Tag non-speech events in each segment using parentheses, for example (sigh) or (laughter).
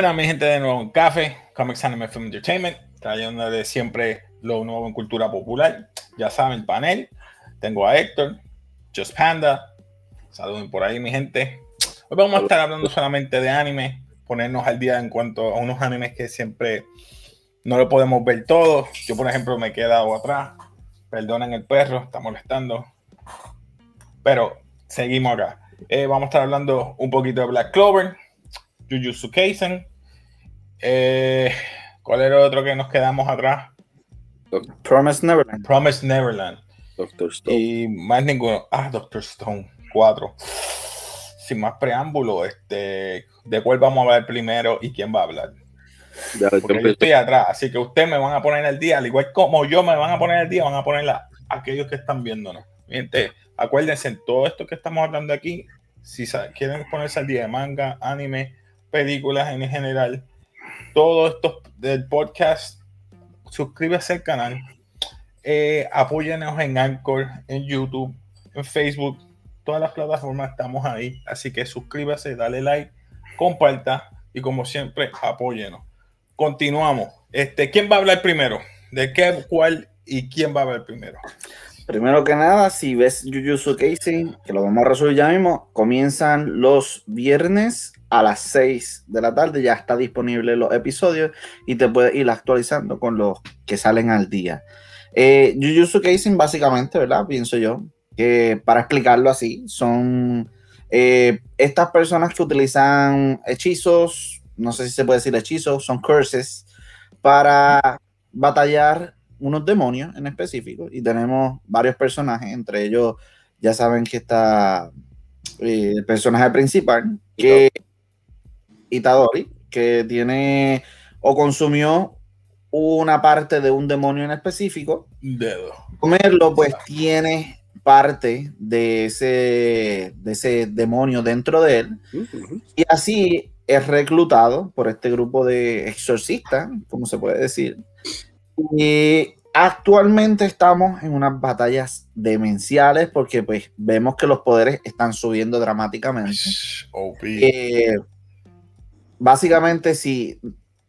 Bueno, mi gente de nuevo en Café, Comics Anime Film Entertainment, trayéndole siempre lo nuevo en cultura popular. Ya saben, el panel. Tengo a Héctor, Just Panda. Saluden por ahí, mi gente. Hoy vamos a estar hablando solamente de anime, ponernos al día en cuanto a unos animes que siempre no lo podemos ver todos. Yo, por ejemplo, me he quedado atrás. Perdonen el perro, está molestando. Pero seguimos acá. Eh, vamos a estar hablando un poquito de Black Clover, Jujutsu Kaisen. Eh, ¿Cuál era el otro que nos quedamos atrás? Promise Neverland. Promise Neverland. Doctor Stone. Y más ninguno. Ah, Doctor Stone. Cuatro. Sin más preámbulo, este, ¿de cuál vamos a ver primero y quién va a hablar? Ya, Porque yo estoy atrás, así que ustedes me van a poner al día, al igual como yo me van a poner al día, van a poner la, aquellos que están viéndonos. Gente, acuérdense, todo esto que estamos hablando aquí, si quieren ponerse al día de manga, anime, películas en general, todo esto del podcast, suscríbase al canal, eh, apóyenos en Anchor, en YouTube, en Facebook, todas las plataformas estamos ahí, así que suscríbase, dale like, comparta y como siempre, apóyenos. Continuamos. Este, ¿quién va a hablar primero? ¿De qué, cuál y quién va a hablar primero? Primero que nada, si ves Jujutsu Kaisen, que lo vamos a resolver ya mismo, comienzan los viernes a las 6 de la tarde. Ya está disponible los episodios y te puedes ir actualizando con los que salen al día. Eh, Jujutsu Kaisen, básicamente, ¿verdad? Pienso yo, que para explicarlo así, son eh, estas personas que utilizan hechizos, no sé si se puede decir hechizos, son curses, para batallar unos demonios en específico y tenemos varios personajes, entre ellos ya saben que está eh, el personaje principal, que Itadori, que tiene o consumió una parte de un demonio en específico, Dedo. comerlo pues tiene parte de ese, de ese demonio dentro de él. Y así es reclutado por este grupo de exorcistas, como se puede decir. Y actualmente estamos en unas batallas demenciales porque pues vemos que los poderes están subiendo dramáticamente. Eh, básicamente si,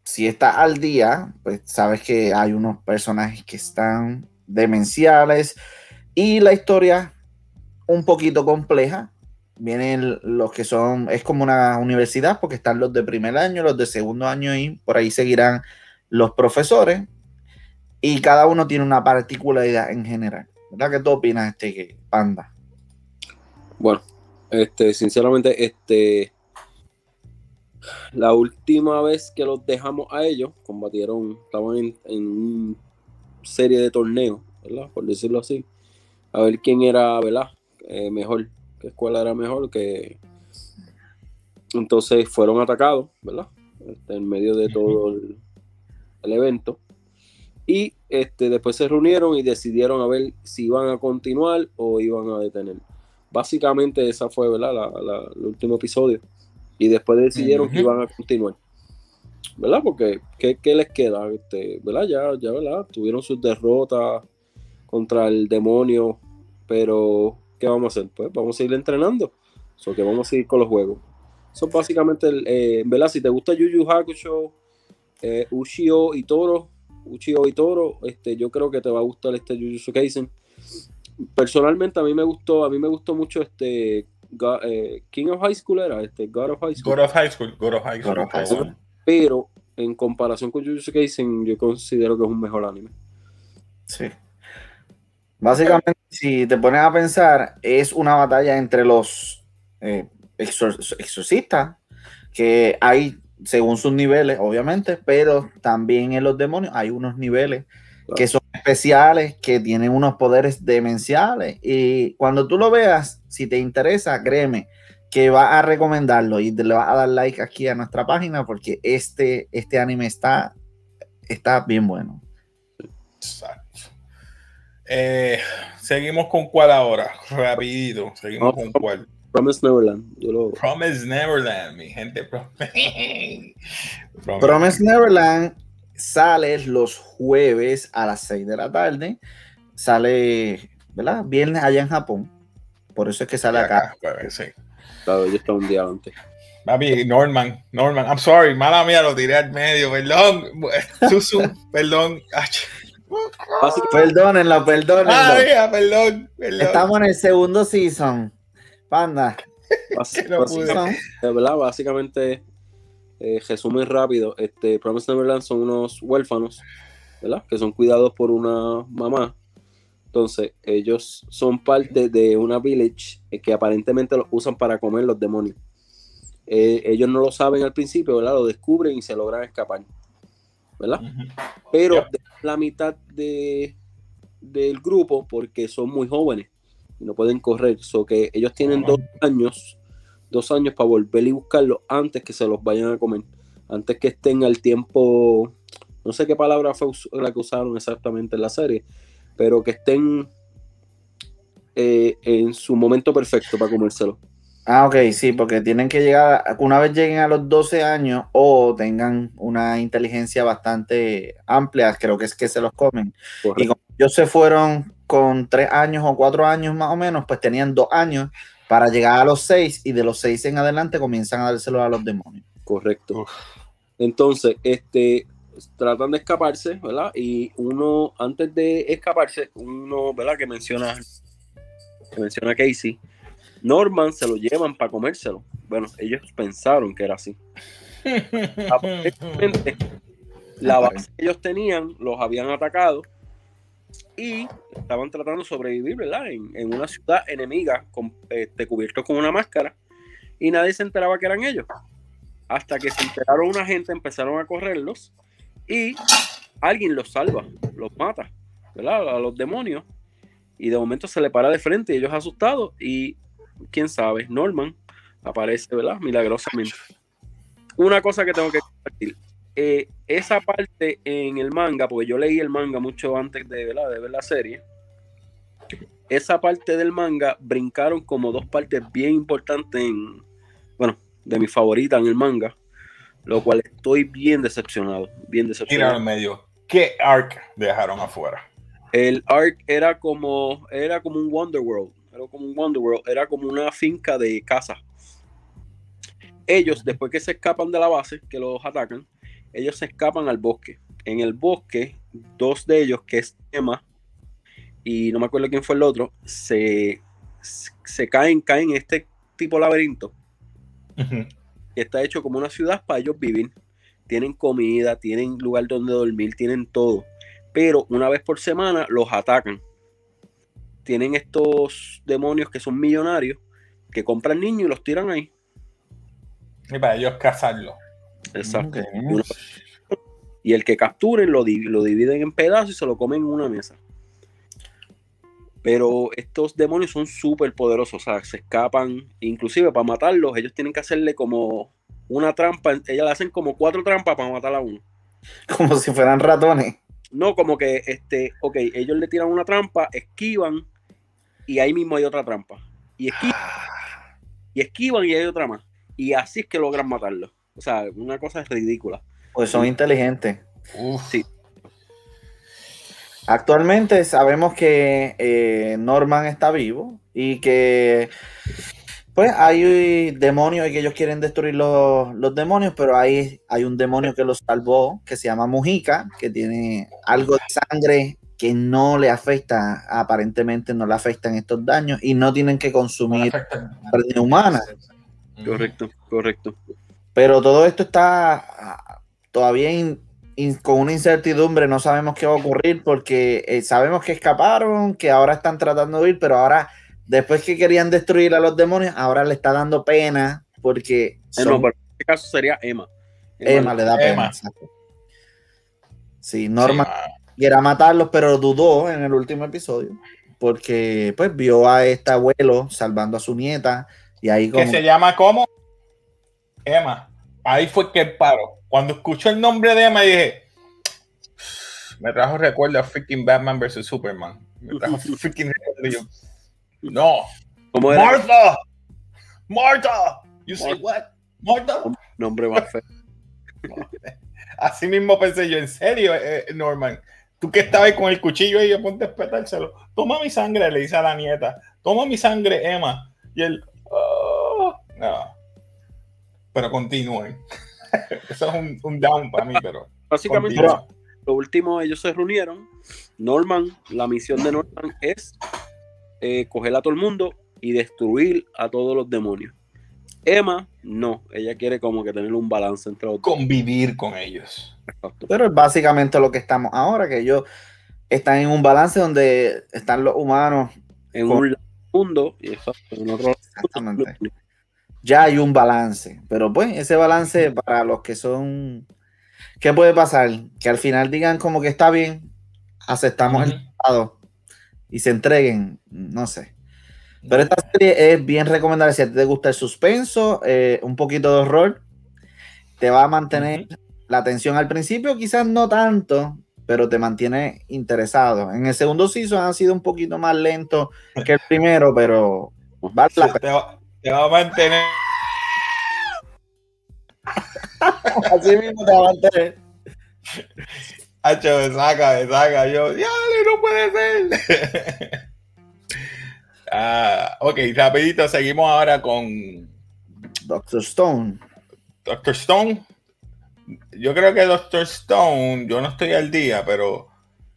si estás al día, pues sabes que hay unos personajes que están demenciales y la historia un poquito compleja. Vienen los que son, es como una universidad porque están los de primer año, los de segundo año y por ahí seguirán los profesores y cada uno tiene una particularidad en general. ¿Verdad? ¿Qué tú opinas, este Panda? Bueno, este, sinceramente, este, la última vez que los dejamos a ellos, combatieron, estaban en, en una serie de torneos, ¿verdad? Por decirlo así, a ver quién era, ¿verdad? Eh, mejor, qué escuela era mejor, que entonces fueron atacados, ¿verdad? Este, en medio de todo el evento. Y este, después se reunieron y decidieron a ver si iban a continuar o iban a detener. Básicamente esa fue ¿verdad? La- la- el último episodio. Y después decidieron que iban a continuar. ¿Verdad? Porque ¿qué, qué les queda? Este, ¿Verdad? Ya, ya, ¿verdad? Tuvieron sus derrotas contra el demonio. Pero, ¿qué vamos a hacer? Pues vamos a seguir entrenando. So que vamos a seguir con los juegos. Eso es básicamente, el, eh, ¿verdad? Si te gusta Yu Yu Hakusho, eh, Ushio y Toro, Uchiho y Toro, este, yo creo que te va a gustar este Jujutsu Kaisen. Personalmente a mí me gustó, a mí me gustó mucho este eh, King of High School era este God of High School, God of High School. God of High School. God of High está School. bueno. pero en comparación con Jujutsu Kaisen yo considero que es un mejor anime. Sí. Básicamente, si te pones a pensar, es una batalla entre los eh, exor- exorcistas, que hay según sus niveles, obviamente, pero también en los demonios hay unos niveles que son especiales, que tienen unos poderes demenciales. Y cuando tú lo veas, si te interesa, créeme que va a recomendarlo y te le vas a dar like aquí a nuestra página porque este, este anime está, está bien bueno. Exacto. Eh, seguimos con cuál ahora. Rapidito. Seguimos con cuál. Promise Neverland, yo lo Promise Neverland, mi gente. Promise. Promise Neverland sale los jueves a las 6 de la tarde. Sale, ¿verdad? Viernes allá en Japón. Por eso es que sale acá. Acá, sí. claro, yo estaba un día antes. Papi, Norman, Norman, I'm sorry, mala mía, lo tiré al medio, perdón. Susu, perdón. Perdónenlo, perdónenlo. Ay, perdón, perdón. Estamos en el segundo season. Panda. (laughs) no de verdad, básicamente, eh, resumen rápido, este, Promise Neverland son unos huérfanos, ¿verdad? Que son cuidados por una mamá. Entonces, ellos son parte de una village eh, que aparentemente los usan para comer los demonios. Eh, ellos no lo saben al principio, ¿verdad? Lo descubren y se logran escapar, ¿verdad? Pero la mitad de, del grupo, porque son muy jóvenes y no pueden correr, so que ellos tienen dos años, dos años para volver y buscarlo antes que se los vayan a comer, antes que estén al tiempo, no sé qué palabra fue la que usaron exactamente en la serie, pero que estén eh, en su momento perfecto para comérselo. Ah, ok, sí, porque tienen que llegar, una vez lleguen a los 12 años o tengan una inteligencia bastante amplia, creo que es que se los comen. Y como ellos se fueron con 3 años o 4 años más o menos, pues tenían 2 años para llegar a los 6 y de los 6 en adelante comienzan a dárselo a los demonios. Correcto. Entonces, este, tratan de escaparse, ¿verdad? Y uno, antes de escaparse, uno, ¿verdad? Que menciona, que menciona Casey, Norman se lo llevan para comérselo. Bueno, ellos pensaron que era así. (laughs) Aparentemente, la base que ellos tenían los habían atacado y estaban tratando de sobrevivir, ¿verdad? En, una ciudad enemiga, con, este, con una máscara, y nadie se enteraba que eran ellos. Hasta que se enteraron una gente, empezaron a correrlos y alguien los salva, los mata, ¿verdad? A los demonios. Y de momento se le para de frente y ellos asustados y quién sabe, Norman aparece, ¿verdad? Milagrosamente. Una cosa que tengo que compartir. Eh, esa parte en el manga, porque yo leí el manga mucho antes de, ¿verdad? de ver la serie, esa parte del manga brincaron como dos partes bien importantes en, bueno, de mi favorita en el manga, lo cual estoy bien decepcionado, bien decepcionado. en medio. ¿Qué arc dejaron afuera? El arc era como, era como un Wonderworld era como un Wonderworld, era como una finca de casa. Ellos, después que se escapan de la base, que los atacan, ellos se escapan al bosque. En el bosque, dos de ellos, que es Emma, y no me acuerdo quién fue el otro, se, se caen, caen en este tipo laberinto. que está hecho como una ciudad para ellos vivir. Tienen comida, tienen lugar donde dormir, tienen todo. Pero una vez por semana los atacan tienen estos demonios que son millonarios, que compran niños y los tiran ahí. Y para ellos cazarlo. Exacto. Y el que capturen lo, lo dividen en pedazos y se lo comen en una mesa. Pero estos demonios son súper poderosos, o sea, se escapan, inclusive para matarlos, ellos tienen que hacerle como una trampa, ellas le hacen como cuatro trampas para matar a uno. Como si fueran ratones. No, como que, este, ok, ellos le tiran una trampa, esquivan, y ahí mismo hay otra trampa. Y esquivan, ah. y esquivan y hay otra más. Y así es que logran matarlo. O sea, una cosa es ridícula. Pues son inteligentes. Sí. Actualmente sabemos que eh, Norman está vivo y que pues hay demonios y que ellos quieren destruir los, los, demonios, pero ahí hay un demonio que los salvó, que se llama Mujica, que tiene algo de sangre que no le afecta, aparentemente no le afectan estos daños y no tienen que consumir carne humana. Correcto, correcto. Pero todo esto está ah, todavía con una incertidumbre, no sabemos qué va a ocurrir porque eh, sabemos que escaparon, que ahora están tratando de ir, pero ahora, después que querían destruir a los demonios, ahora le está dando pena porque... Eh, no, pero en este caso sería Emma. Emma, le da pena. Sí, Norma quiera matarlos, pero dudó en el último episodio porque pues vio a este abuelo salvando a su nieta y ahí como... Que se llama como Emma. Ahí fue que paro. Cuando escucho el nombre de Emma dije, me trajo recuerdo a freaking Batman vs Superman. Me trajo (laughs) freaking recuerdo no. Martha. Martha. You say what? Martha. Nombre más feo. (laughs) Así mismo pensé yo, en serio, eh, Norman tú que estabas con el cuchillo ahí a ponte a espetárselo. Toma mi sangre, le dice a la nieta. Toma mi sangre, Emma. Y él, oh, no. Pero continúen. (laughs) Eso es un, un down para mí, pero. Básicamente, continúa. lo último, ellos se reunieron. Norman, la misión de Norman es eh, coger a todo el mundo y destruir a todos los demonios. Emma, no, ella quiere como que tener un balance entre los convivir con ellos. Exacto. Pero es básicamente lo que estamos ahora, que ellos están en un balance donde están los humanos. En Con- un mundo y exacto, en otro Exactamente. Ya hay un balance, pero pues ese balance para los que son... ¿Qué puede pasar? Que al final digan como que está bien, aceptamos el Ujú. estado y se entreguen, no sé. Pero esta serie es bien recomendable si a ti te gusta el suspenso, eh, un poquito de horror, te va a mantener la atención al principio, quizás no tanto, pero te mantiene interesado. En el segundo season ha sido un poquito más lento que el primero, pero vale la Te, te va, a mantener. (laughs) Así mismo te va a mantener. Hacho, me saca, me saca. Yo, ya, no puede ser. (laughs) ah, ok, rapidito, seguimos ahora con Doctor Stone. Doctor Stone. Yo creo que Doctor Stone, yo no estoy al día, pero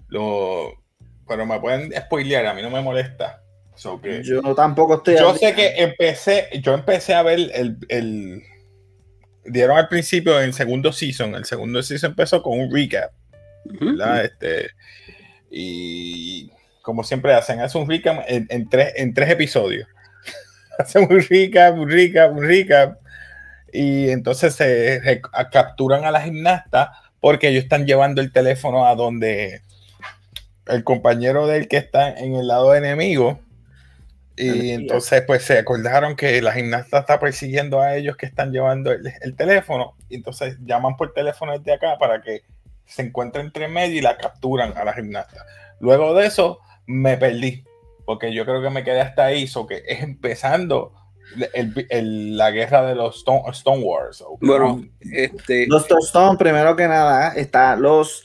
lo pero me pueden spoilear, a mí no me molesta. So que- Yo tampoco estoy. yo sé día. que empecé, yo empecé a ver el, el- dieron al principio en el segundo season, el segundo season empezó con un recap. Este, y como siempre hacen, hacen un recap en, en tres, en tres episodios. (laughs) hacen un recap, un recap, un recap. Y entonces se a- capturan a la gimnasta porque ellos están llevando el teléfono a donde el compañero del que está en el lado enemigo. Y entonces pues se acordaron que la gimnasta está persiguiendo a ellos que están llevando el, el teléfono. Y entonces llaman por teléfono desde acá para que se encuentre entre medio y la capturan a la gimnasta. Luego de eso me perdí, porque yo creo que me quedé hasta ahí, so que es empezando el- el- la guerra de los Stone, Stone Wars. Bueno, este, Doctor Stone, primero que nada, está los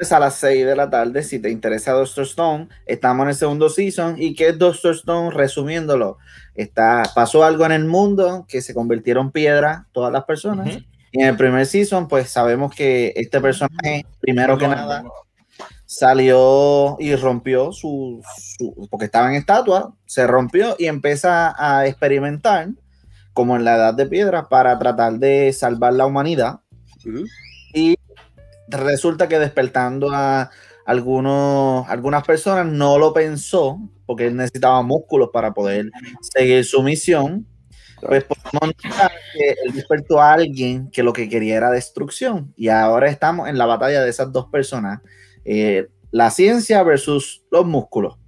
a las 6 de la tarde. Si te interesa Doctor Stone, estamos en el segundo season. ¿Y qué es Doctor Stone? Resumiéndolo, está, pasó algo en el mundo que se convirtieron piedra todas las personas. Y en el primer season, pues sabemos que este personaje, primero que nada, salió y rompió su, su- porque estaba en estatua, se rompió y empieza a experimentar como en la edad de piedra para tratar de salvar la humanidad resulta que despertando a algunos algunas personas no lo pensó porque él necesitaba músculos para poder seguir su misión pues podemos que él despertó a alguien que lo que quería era destrucción y ahora estamos en la batalla de esas dos personas eh, la ciencia versus los músculos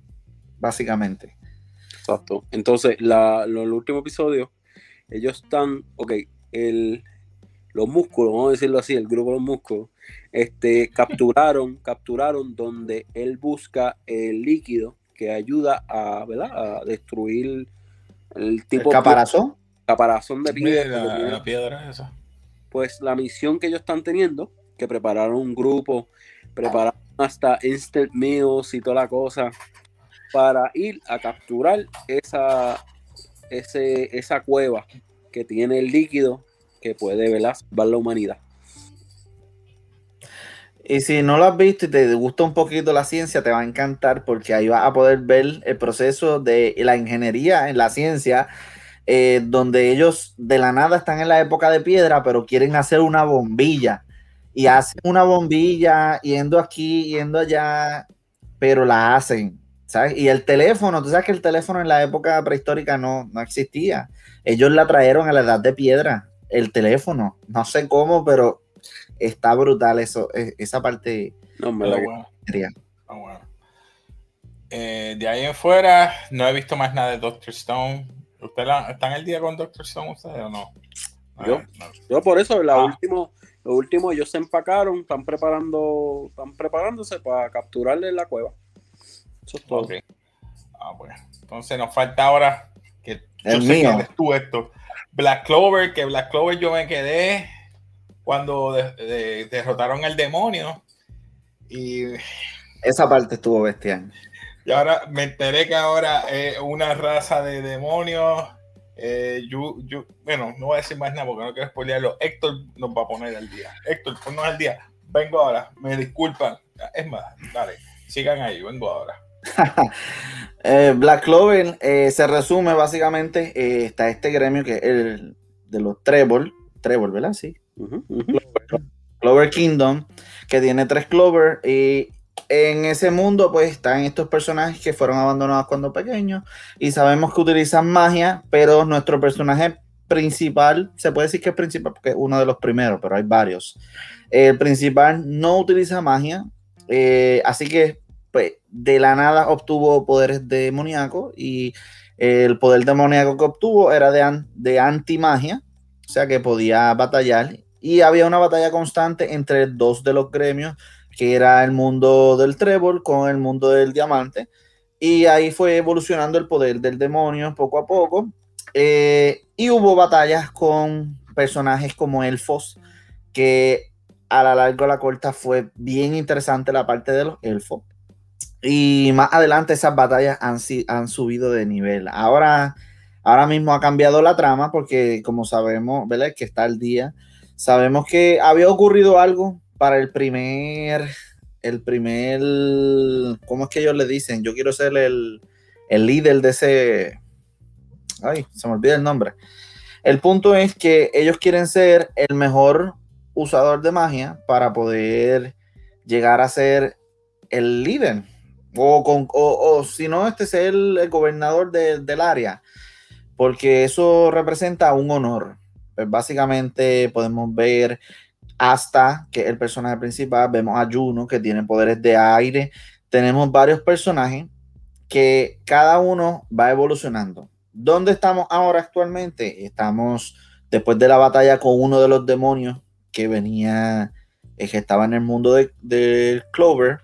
básicamente Exacto. Entonces, el último episodio, ellos están, ok, el, los músculos, vamos a decirlo así, el grupo de los músculos, este, (laughs) capturaron, capturaron donde él busca el líquido que ayuda a, ¿verdad? a destruir el el tipo de caparazón caparazón de piedra. La, la piedra esa. Pues la misión que ellos están teniendo, que prepararon un grupo, prepararon hasta instant meals y toda la cosa, para ir a capturar esa, ese, esa cueva que tiene el líquido que puede ¿verdad? salvar la humanidad. Y si no lo has visto y te gusta un poquito la ciencia, te va a encantar porque ahí vas a poder ver el proceso de la ingeniería en la ciencia, eh, donde ellos de la nada están en la época de piedra, pero quieren hacer una bombilla. Y hacen una bombilla yendo aquí, yendo allá, pero la hacen. Y el teléfono, tú sabes que el teléfono en la época prehistórica no, no existía. Ellos la trajeron a la edad de piedra, el teléfono. No sé cómo, pero está brutal eso, e- esa parte. No, bueno, ah, bueno. Eh, de ahí en fuera, no he visto más nada de Doctor Stone. ¿Usted la- está en el día con Doctor Stone ustedes o no? Yo. Ah, no. Yo por eso, la Ah. último, lo último, ellos se empacaron, están preparando, están preparándose para capturarle la cueva. Eso es todo. Ah, bueno. Entonces nos falta ahora que yo El sé mío. que eres tú esto. Black Clover, que Black Clover yo me quedé cuando de- de- derrotaron al demonio. Y, Esa parte estuvo bestial. y ahora me enteré que ahora es una raza de demonios Eh, yo, yo, bueno, no voy a decir más nada porque no quiero spoilearlo. Héctor nos va a poner al día. Héctor, ponnos al día. Vengo ahora, me disculpan. Es más, dale, sigan ahí, vengo ahora. (laughs) Eh, Black Clover eh, se resume básicamente, eh, está este gremio que es el de los Trevor, Trevor, ¿verdad? Sí. Clover, Clover Kingdom, que tiene tres Clover y en ese mundo pues están estos personajes que fueron abandonados cuando pequeños y sabemos que utilizan magia, pero nuestro personaje principal, se puede decir que es principal porque es uno de los primeros, pero hay varios. El principal no utiliza magia, eh, así que pues de la nada obtuvo poderes demoníacos y el poder demoníaco que obtuvo era de, an- de antimagia, o sea que podía batallar. Y había una batalla constante entre dos de los gremios, que era el mundo del trébol con el mundo del diamante, y ahí fue evolucionando el poder del demonio poco a poco, eh, y hubo batallas con personajes como elfos, que a la larga o a la corta fue bien interesante la parte de los elfos. Y más adelante esas batallas han, han subido de nivel. Ahora, ahora mismo ha cambiado la trama porque como sabemos, ¿verdad? Que está al día. Sabemos que había ocurrido algo para el primer, el primer, ¿cómo es que ellos le dicen? Yo quiero ser el, el líder de ese, ay, se me olvida el nombre. El punto es que ellos quieren ser el mejor usador de magia para poder llegar a ser el líder. O, con, o, o si no, este ser el, el gobernador de- del área. Porque eso representa un honor. Pues básicamente podemos ver hasta que el personaje principal, vemos a Juno que tiene poderes de aire. Tenemos varios personajes que cada uno va evolucionando. ¿Dónde estamos ahora actualmente? Estamos después de la batalla con uno de los demonios que venía, eh, que estaba en el mundo de, de Clover.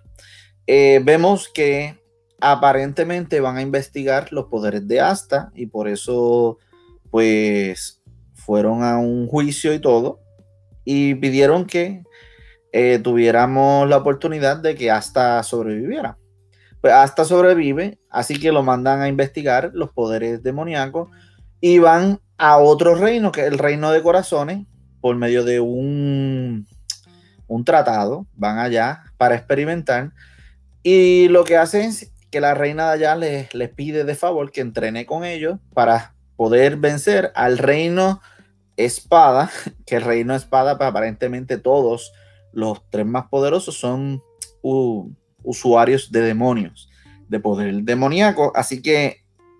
Eh, vemos que aparentemente van a investigar los poderes de Asta y por eso pues fueron a un juicio y todo y pidieron que eh, tuviéramos la oportunidad de que Asta sobreviviera. Pues Asta sobrevive, así que lo mandan a investigar los poderes demoníacos y van a otro reino, que es el reino de corazones, por medio de un, un tratado, van allá para experimentar. Y lo que hacen es que la reina de allá les, les pide de favor que entrene con ellos para poder vencer al reino espada, (laughs) que el reino espada, pues aparentemente todos los tres más poderosos son usuarios de demonios, de poder demoníaco. Así que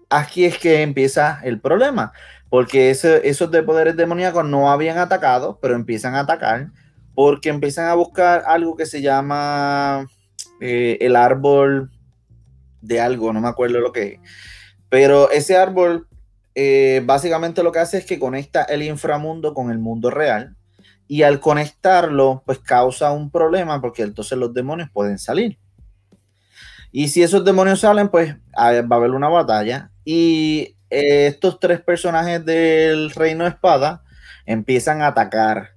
aquí es que empieza el problema, porque ese- esos de poderes demoníacos no habían atacado, pero empiezan a atacar porque empiezan a buscar algo que se llama eh, el árbol de algo, no me acuerdo lo que es. Pero ese árbol eh, básicamente lo que hace es que conecta el inframundo con el mundo real y al conectarlo pues causa un problema porque entonces los demonios pueden salir. Y si esos demonios salen pues va a haber una batalla y eh, estos tres personajes del reino de espada empiezan a atacar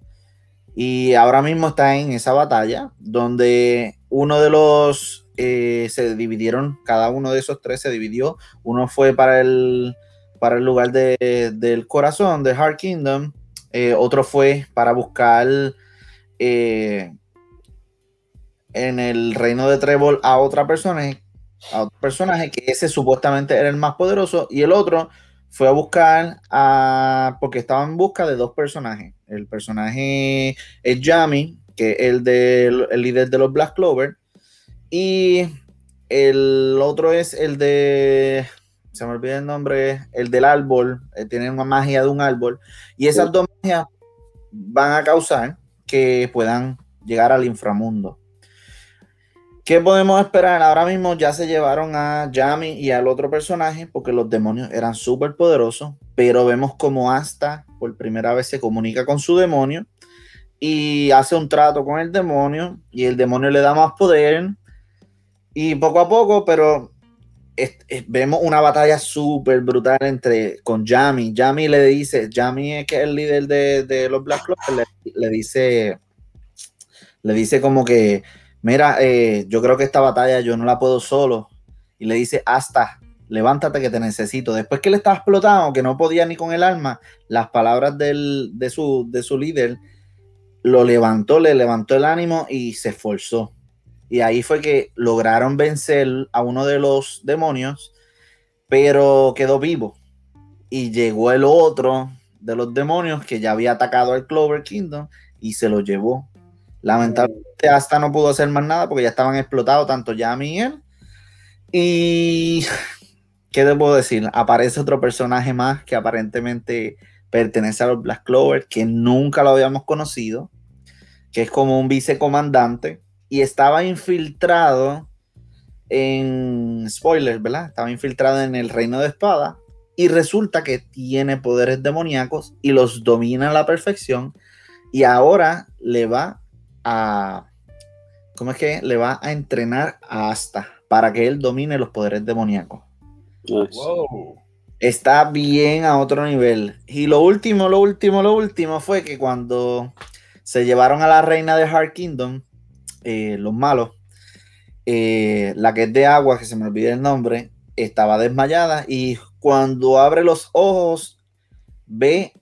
y ahora mismo está en esa batalla donde uno de los eh, se dividieron, cada uno de esos tres se dividió. Uno fue para el, para el lugar de- del corazón, de Heart Kingdom. eh, otro fue para buscar eh, en el reino de Trébol a otra persona, a otro personaje que ese supuestamente era el más poderoso. Y el otro fue a buscar a. porque estaba en busca de dos personajes. El personaje es Yami, que es el, del el líder de los Black Clover. Y el otro es el de. Se me olvida el nombre, el del árbol. eh, tiene una magia de un árbol. Y esas dos magias van a causar que puedan llegar al inframundo. ¿Qué podemos esperar? Ahora mismo ya se llevaron a Yami y al otro personaje porque los demonios eran súper poderosos, pero vemos como Asta por primera vez se comunica con su demonio y hace un trato con el demonio y el demonio le da más poder y poco a poco, pero vemos una batalla súper brutal entre con Yami. Yami le dice, Yami es que es el líder de, de los Black Clover, le dice, le dice como que, mira, eh, yo creo que esta batalla yo no la puedo solo. Y le dice, hasta, levántate que te necesito. Después que él estaba explotado, que no podía ni con el alma, las palabras de, su, de su líder lo levantó, le levantó el ánimo y se esforzó. Y ahí fue que lograron vencer a uno de los demonios, pero quedó vivo. Y llegó el otro de los demonios que ya había atacado al Clover Kingdom y se lo llevó. Lamentablemente hasta no pudo hacer más nada porque ya estaban explotados tanto Yami y él. (sighs) Y ¿qué te puedo decir? Aparece otro personaje más que aparentemente pertenece a los Black Clover, que nunca lo habíamos conocido, que es como un vicecomandante y estaba infiltrado en spoilers, ¿verdad? Estaba infiltrado en el reino de espada y resulta que tiene poderes demoníacos y los domina a la perfección y ahora le va a ¿cómo es que le va a entrenar a Asta para que él domine los poderes demoníacos? Está bien a otro nivel. Y lo último, lo último, lo último fue que cuando se llevaron a la reina de Hard Kingdom, eh, los malos, eh, la que es de agua, que se me olvide el nombre, estaba desmayada y cuando abre los ojos ve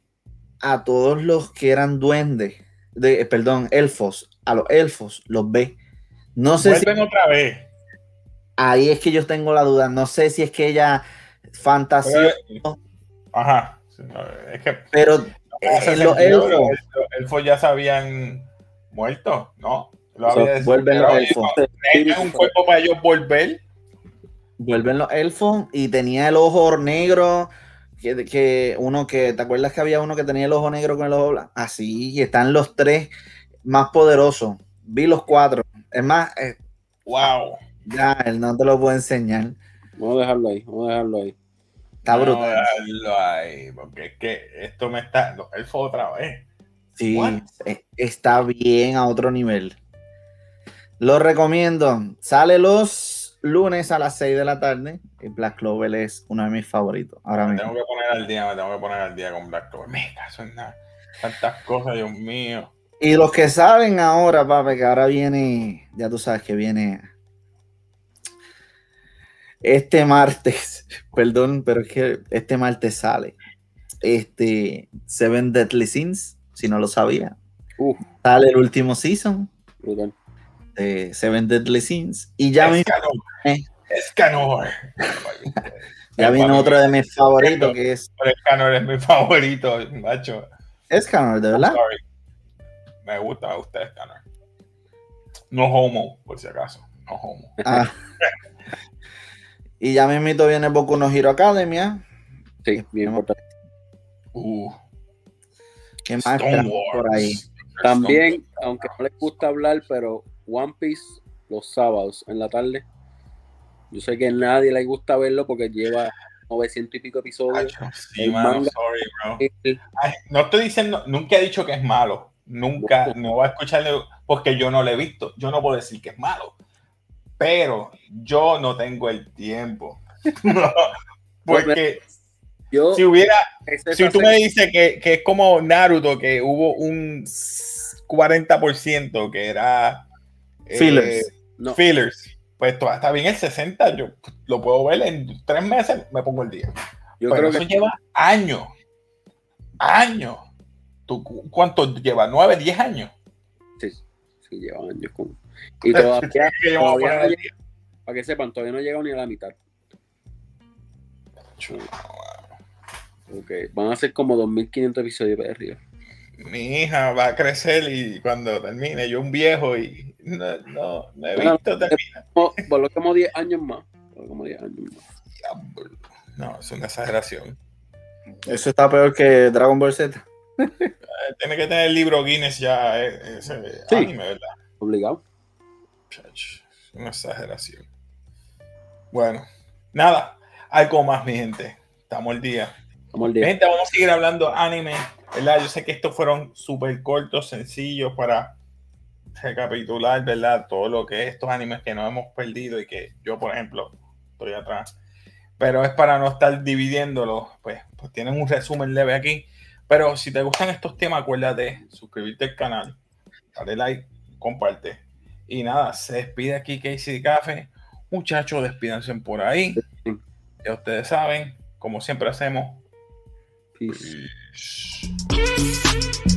a todos los que eran duendes, de, perdón, elfos, a los elfos los ve. No sé Vuelven otra vez. Ahí es que yo tengo la duda. No sé si es que ella fantasía. Ajá. Es que, pero en los elfos. Los elfos ya se habían muerto, ¿no? Lo vuelven los elfos. un cuerpo para ellos volver. Vuelven los elfos y tenía el ojo negro. Que, que, uno que, ¿te acuerdas que había uno que tenía el ojo negro con el ojo blanco? Así, y están los tres más poderosos. Vi los cuatro. Es más, eh, wow. Ya, él no te lo puedo enseñar. Vamos a dejarlo ahí, vamos a dejarlo ahí. Está brutal. Vamos a dejarlo ahí, porque es que esto me está. Los elfos otra vez. Sí, eh, está bien a otro nivel. Lo recomiendo. Sale los lunes a las 6 de la tarde. Y Black Clover es uno de mis favoritos. Ahora me mismo. tengo que poner al día, me tengo que poner al día con Black Clover. Me caso en nada. Tantas cosas, Dios mío. Y los que saben ahora, papi, que ahora viene, ya tú sabes que viene este martes, (laughs) perdón, pero es que este martes sale este Seven Deadly Sins, si no lo sabía. Sale el último season de Seven Deadly Sins. Y ya es Escanor. (laughs) ya vino otro de mis favoritos que es. Escanor es mi favorito, macho. Escanor, de verdad. Me gusta, me gusta Escanor. No homo, por si acaso. No homo. Ah. (laughs) y ya mismito viene Boku no Hero Academia. Sí, bien importante. Uh. ¿Qué más por ahí? También, aunque no les gusta hablar, pero One Piece los sábados en la tarde. Yo sé que a nadie le gusta verlo porque lleva 900 y pico episodios. no estoy diciendo, nunca he dicho que es malo. Nunca, (laughs) no voy a escucharle porque yo no lo he visto. Yo no puedo decir que es malo. Pero yo no tengo el tiempo. (laughs) porque yo, si hubiera, si tú me dices que, que, es como Naruto, que hubo un 40% que era Fillers. Eh, no. Fillers. Pues está bien el 60, yo lo puedo ver en tres meses, me pongo el día. Yo creo eso que lleva años. Años. ¿Tú, ¿Cuánto lleva? ¿Nueve, diez años? Sí, sí, lleva años. Con... Y todavía, (laughs) todavía no llega, para que sepan, todavía no llega ni a la mitad. Ok, van a ser como 2.500 episodios de arriba mi hija va a crecer y cuando termine, yo un viejo y no, no, no he visto terminar. Por lo como 10 años más. como 10 años más. No, es una exageración. Eso está peor que Dragon Ball Z. Eh, tiene que tener el libro Guinness ya, eh, ese sí. anime, ¿verdad? Obligado. Es una exageración. Bueno, nada, algo más, mi gente. Estamos el día. Estamos el día. Gente, vamos a seguir hablando anime ¿verdad? Yo sé que estos fueron súper cortos, sencillos para recapitular, ¿verdad? Todo lo que es estos animes que no hemos perdido y que yo, por ejemplo, estoy atrás. Pero es para no estar dividiéndolos, pues, pues tienen un resumen leve aquí. Pero si te gustan estos temas, acuérdate, suscribirte al canal, dale like, comparte. Y nada, se despide aquí Casey Café. Muchachos, despídanse por ahí. Ya ustedes saben, como siempre hacemos. Peace. Peace.